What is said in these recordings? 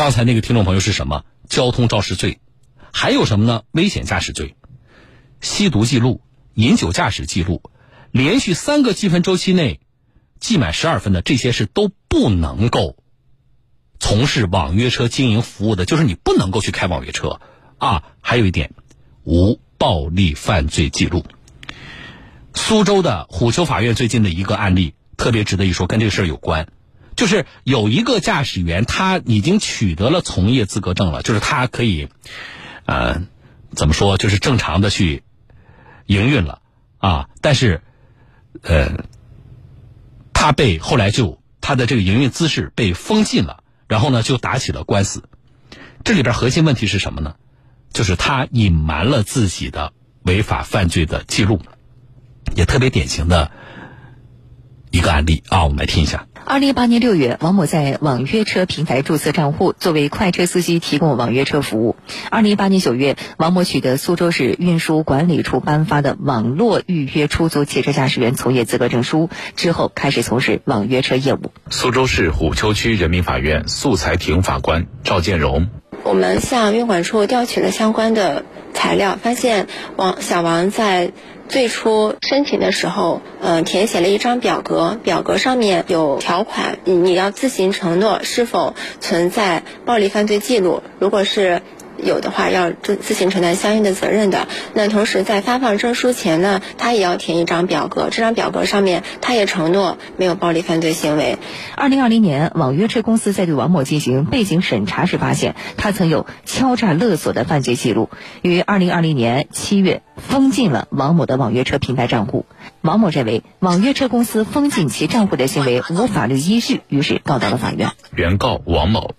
刚才那个听众朋友是什么？交通肇事罪，还有什么呢？危险驾驶罪、吸毒记录、饮酒驾驶记录，连续三个积分周期内记满十二分的，这些是都不能够从事网约车经营服务的，就是你不能够去开网约车啊。还有一点，无暴力犯罪记录。苏州的虎丘法院最近的一个案例特别值得一说，跟这个事儿有关。就是有一个驾驶员，他已经取得了从业资格证了，就是他可以，呃，怎么说，就是正常的去营运了啊。但是，呃，他被后来就他的这个营运资质被封禁了，然后呢就打起了官司。这里边核心问题是什么呢？就是他隐瞒了自己的违法犯罪的记录，也特别典型的一个案例啊，我们来听一下。二零一八年六月，王某在网约车平台注册账户，作为快车司机提供网约车服务。二零一八年九月，王某取得苏州市运输管理处颁发的网络预约出租汽车驾驶员从业资格证书，之后开始从事网约车业务。苏州市虎丘区人民法院素材庭法官赵建荣，我们向运管处调取了相关的材料，发现王小王在。最初申请的时候，嗯，填写了一张表格，表格上面有条款，你你要自行承诺是否存在暴力犯罪记录，如果是。有的话要自自行承担相应的责任的。那同时在发放证书前呢，他也要填一张表格，这张表格上面他也承诺没有暴力犯罪行为。二零二零年，网约车公司在对王某进行背景审查时，发现他曾有敲诈勒索的犯罪记录，于二零二零年七月封禁了王某的网约车平台账户。王某认为网约车公司封禁其账户的行为无法律依据，于是告到了法院。原告王某。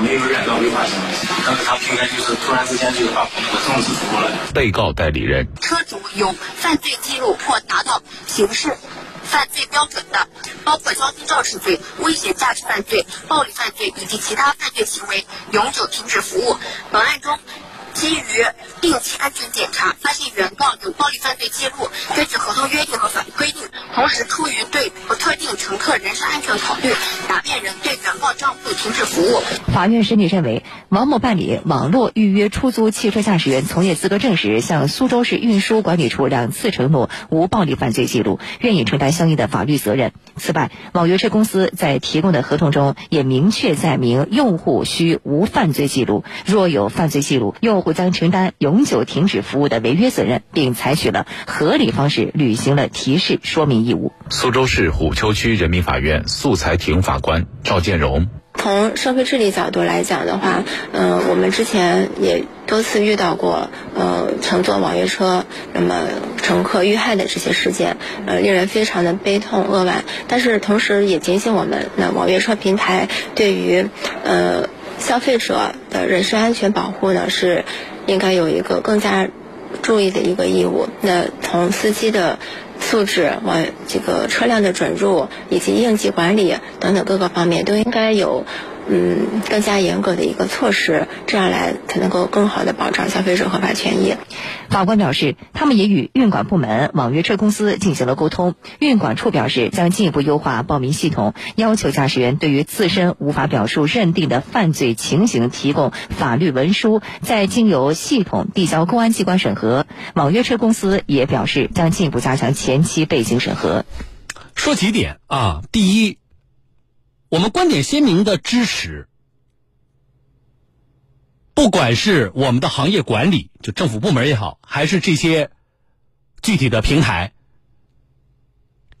没有任何违法行为，但是他平台就是突然之间就把那个证纸出来了。被告代理人，车主有犯罪记录或达到刑事犯罪标准的，包括交通肇事罪、危险驾驶犯罪、暴力犯罪以及其他犯罪行为，永久停止服务。本案中。基于定期安全检查，发现原告有暴力犯罪记录。根据合同约定和法律规定，同时出于对不特定乘客人身安全考虑，答辩人对原告账户停止服务。法院审理认为，王某办理网络预约出租汽车驾驶员从业资格证时，向苏州市运输管理处两次承诺无暴力犯罪记录，愿意承担相应的法律责任。此外，网约车公司在提供的合同中也明确载明，用户需无犯罪记录，若有犯罪记录，用。户将承担永久停止服务的违约责任，并采取了合理方式履行了提示说明义务。苏州市虎丘区人民法院素材庭法官赵建荣：从社会治理角度来讲的话，嗯，我们之前也多次遇到过，呃，乘坐网约车那么乘客遇害的这些事件，呃，令人非常的悲痛扼腕。但是同时也警醒我们，那网约车平台对于，呃。消费者的人身安全保护呢，是应该有一个更加注意的一个义务。那从司机的素质、往这个车辆的准入以及应急管理等等各个方面，都应该有。嗯，更加严格的一个措施，这样来才能够更好的保障消费者合法权益。法官表示，他们也与运管部门、网约车公司进行了沟通。运管处表示，将进一步优化报名系统，要求驾驶员对于自身无法表述认定的犯罪情形提供法律文书，再经由系统递交公安机关审核。网约车公司也表示，将进一步加强前期背景审核。说几点啊，第一。我们观点鲜明的支持，不管是我们的行业管理，就政府部门也好，还是这些具体的平台，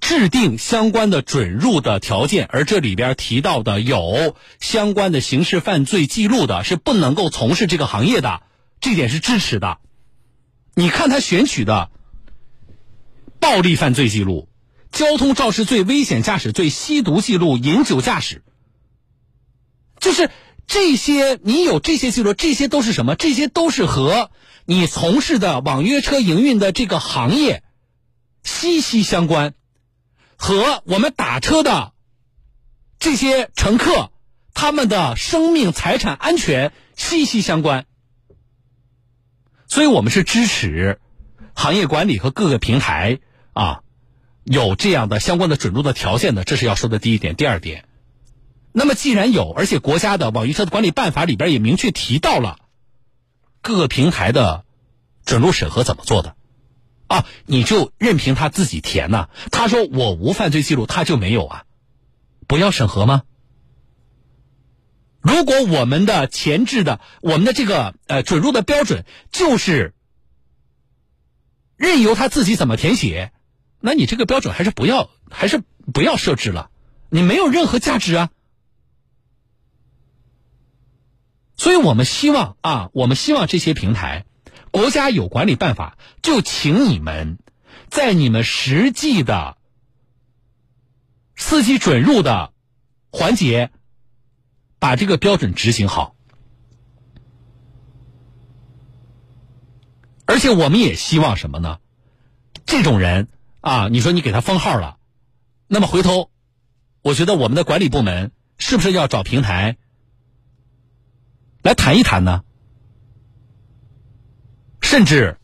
制定相关的准入的条件，而这里边提到的有相关的刑事犯罪记录的，是不能够从事这个行业的，这点是支持的。你看他选取的暴力犯罪记录。交通肇事罪、危险驾驶罪、吸毒记录、饮酒驾驶，就是这些。你有这些记录，这些都是什么？这些都是和你从事的网约车营运的这个行业息息相关，和我们打车的这些乘客他们的生命财产安全息息相关。所以我们是支持行业管理和各个平台啊。有这样的相关的准入的条件的，这是要说的第一点。第二点，那么既然有，而且国家的网约车的管理办法里边也明确提到了各个平台的准入审核怎么做的，啊，你就任凭他自己填呐、他说我无犯罪记录，他就没有啊，不要审核吗？如果我们的前置的我们的这个呃准入的标准就是任由他自己怎么填写，那你这个标准还是不要，还是不要设置了，你没有任何价值啊。所以我们希望啊，我们希望这些平台，国家有管理办法，就请你们在你们实际的司机准入的环节，把这个标准执行好。而且我们也希望什么呢？这种人啊，你说你给他封号了，那么回头，我觉得我们的管理部门是不是要找平台来谈一谈呢？甚至，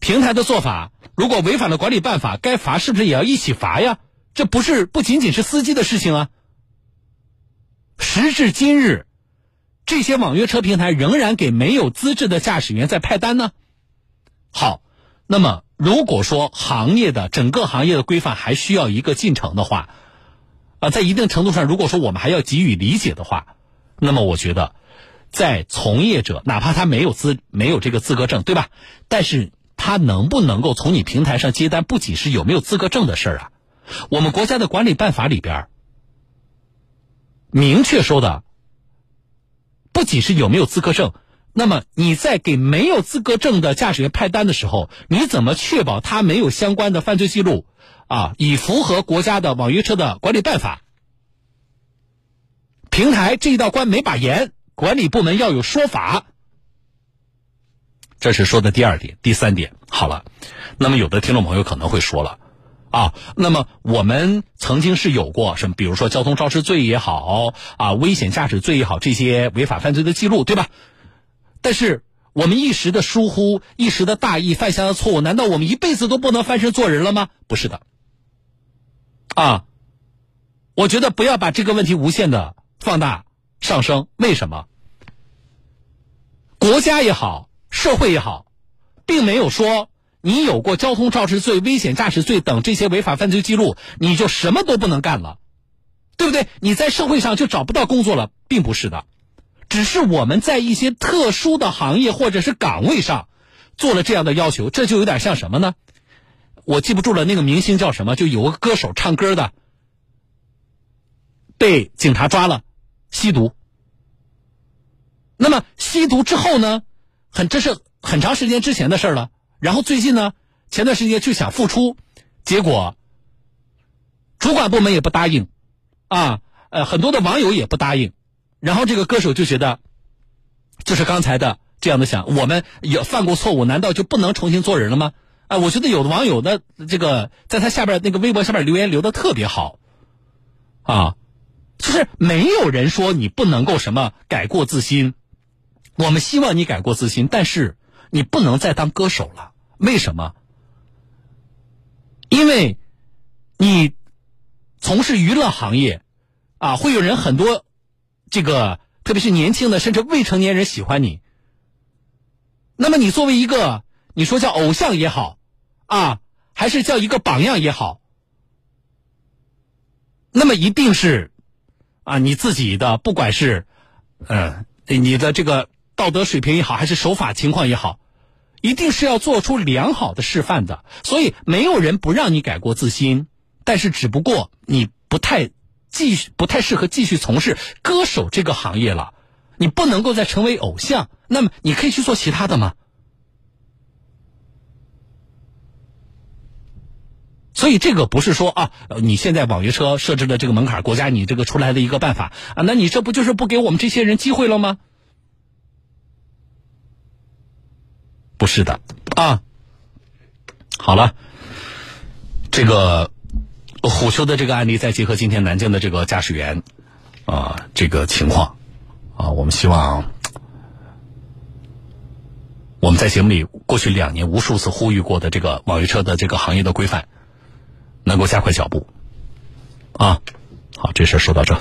平台的做法如果违反了管理办法，该罚是不是也要一起罚呀？这不是不仅仅是司机的事情啊。时至今日，这些网约车平台仍然给没有资质的驾驶员在派单呢。好，那么如果说行业的整个行业的规范还需要一个进程的话，啊，在一定程度上，如果说我们还要给予理解的话，那么我觉得，在从业者哪怕他没有资没有这个资格证，对吧？但是他能不能够从你平台上接单，不仅是有没有资格证的事儿啊。我们国家的管理办法里边明确说的，不仅是有没有资格证。那么你在给没有资格证的驾驶员派单的时候，你怎么确保他没有相关的犯罪记录啊？以符合国家的网约车的管理办法。平台这一道关没把严，管理部门要有说法。这是说的第二点，第三点。好了，那么有的听众朋友可能会说了，啊，那么我们曾经是有过什么，比如说交通肇事罪也好，啊，危险驾驶罪也好，这些违法犯罪的记录，对吧？但是我们一时的疏忽、一时的大意犯下的错误，难道我们一辈子都不能翻身做人了吗？不是的。啊，我觉得不要把这个问题无限的放大上升。为什么？国家也好，社会也好，并没有说你有过交通肇事罪、危险驾驶罪等这些违法犯罪记录，你就什么都不能干了，对不对？你在社会上就找不到工作了，并不是的。只是我们在一些特殊的行业或者是岗位上做了这样的要求，这就有点像什么呢？我记不住了，那个明星叫什么？就有个歌手唱歌的，被警察抓了，吸毒。那么吸毒之后呢？很这是很长时间之前的事了。然后最近呢，前段时间就想复出，结果主管部门也不答应，啊，呃，很多的网友也不答应。然后这个歌手就觉得，就是刚才的这样的想，我们也犯过错误，难道就不能重新做人了吗？啊，我觉得有的网友的这个在他下边那个微博下面留言留的特别好，啊，就是没有人说你不能够什么改过自新，我们希望你改过自新，但是你不能再当歌手了，为什么？因为，你从事娱乐行业，啊，会有人很多。这个特别是年轻的甚至未成年人喜欢你，那么你作为一个你说叫偶像也好，啊，还是叫一个榜样也好，那么一定是啊你自己的不管是嗯你的这个道德水平也好，还是守法情况也好，一定是要做出良好的示范的。所以没有人不让你改过自新，但是只不过你不太。继续不太适合继续从事歌手这个行业了，你不能够再成为偶像，那么你可以去做其他的吗？所以这个不是说啊，你现在网约车设置的这个门槛，国家你这个出来的一个办法啊，那你这不就是不给我们这些人机会了吗？不是的啊。好了，这个。虎丘的这个案例，再结合今天南京的这个驾驶员，啊，这个情况，啊，我们希望我们在节目里过去两年无数次呼吁过的这个网约车的这个行业的规范，能够加快脚步，啊，好，这事说到这。